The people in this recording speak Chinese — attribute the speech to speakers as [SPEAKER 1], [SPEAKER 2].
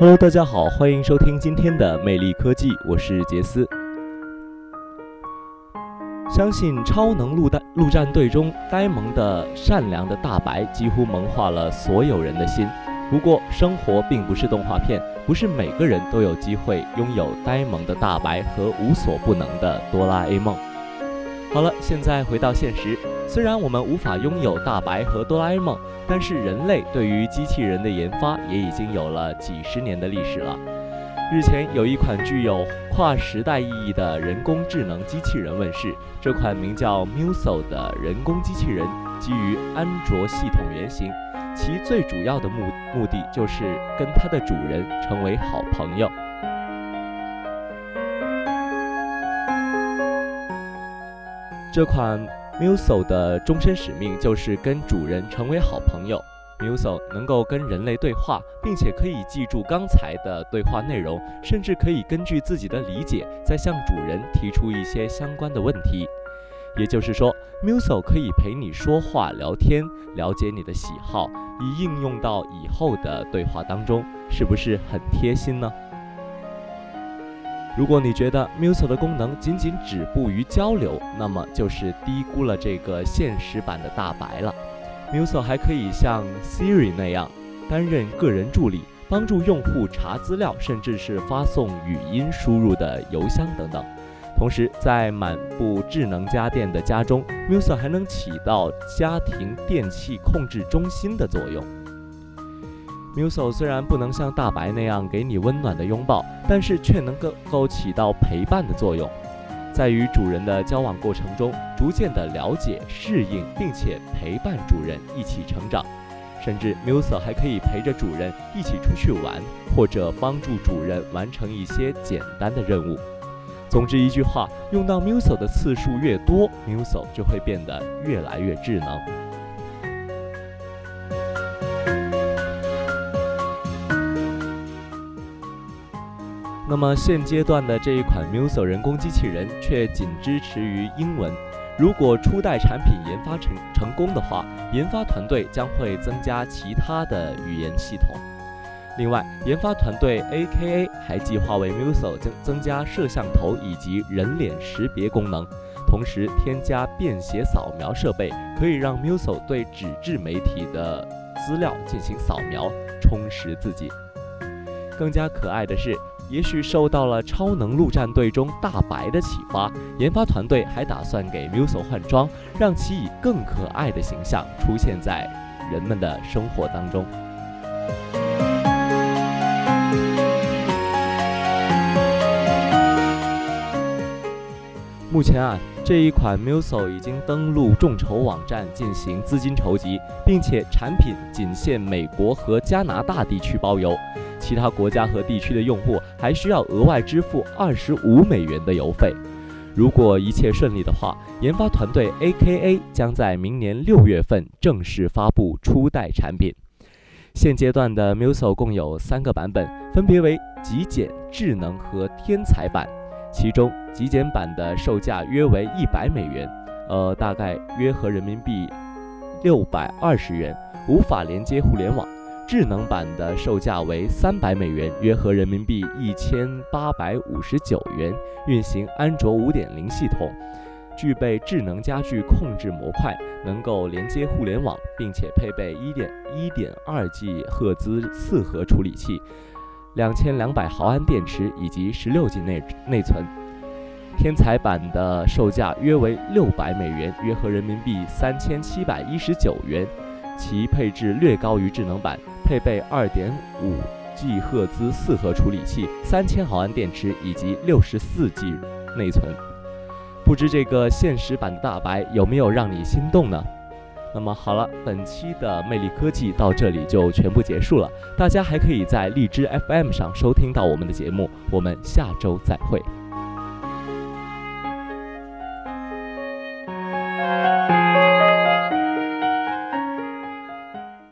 [SPEAKER 1] Hello，大家好，欢迎收听今天的魅力科技，我是杰斯。相信超能陆战陆战队中呆萌的善良的大白几乎萌化了所有人的心。不过，生活并不是动画片，不是每个人都有机会拥有呆萌的大白和无所不能的哆啦 A 梦。好了，现在回到现实。虽然我们无法拥有大白和哆啦 A 梦，但是人类对于机器人的研发也已经有了几十年的历史了。日前，有一款具有跨时代意义的人工智能机器人问世。这款名叫 Muso 的人工机器人基于安卓系统原型，其最主要的目目的就是跟它的主人成为好朋友。这款。Muso 的终身使命就是跟主人成为好朋友。Muso 能够跟人类对话，并且可以记住刚才的对话内容，甚至可以根据自己的理解再向主人提出一些相关的问题。也就是说，Muso 可以陪你说话聊天，了解你的喜好，以应用到以后的对话当中，是不是很贴心呢？如果你觉得 Muso 的功能仅仅止步于交流，那么就是低估了这个现实版的大白了。Muso 还可以像 Siri 那样担任个人助理，帮助用户查资料，甚至是发送语音输入的邮箱等等。同时，在满布智能家电的家中，Muso 还能起到家庭电器控制中心的作用。Muso 虽然不能像大白那样给你温暖的拥抱，但是却能够够起到陪伴的作用，在与主人的交往过程中，逐渐的了解、适应，并且陪伴主人一起成长，甚至 Muso 还可以陪着主人一起出去玩，或者帮助主人完成一些简单的任务。总之一句话，用到 Muso 的次数越多，Muso 就会变得越来越智能。那么现阶段的这一款 Muso 人工机器人却仅支持于英文。如果初代产品研发成成功的话，研发团队将会增加其他的语言系统。另外，研发团队 AKA 还计划为 Muso 增增加摄像头以及人脸识别功能，同时添加便携扫描设备，可以让 Muso 对纸质媒体的资料进行扫描，充实自己。更加可爱的是。也许受到了《超能陆战队》中大白的启发，研发团队还打算给 Muso 换装，让其以更可爱的形象出现在人们的生活当中。目前啊，这一款 Muso 已经登陆众筹网站进行资金筹集，并且产品仅限美国和加拿大地区包邮。其他国家和地区的用户还需要额外支付二十五美元的邮费。如果一切顺利的话，研发团队 AKA 将在明年六月份正式发布初代产品。现阶段的 Muso 共有三个版本，分别为极简、智能和天才版。其中极简版的售价约为一百美元，呃，大概约合人民币六百二十元，无法连接互联网。智能版的售价为三百美元，约合人民币一千八百五十九元，运行安卓五点零系统，具备智能家居控制模块，能够连接互联网，并且配备一点一点二 G 赫兹四核处理器，两千两百毫安电池以及十六 G 内内存。天才版的售价约为六百美元，约合人民币三千七百一十九元。其配置略高于智能版，配备2.5 G 赫兹四核处理器、3000毫安电池以及64 G 内存。不知这个现实版的大白有没有让你心动呢？那么好了，本期的魅力科技到这里就全部结束了。大家还可以在荔枝 FM 上收听到我们的节目，我们下周再会。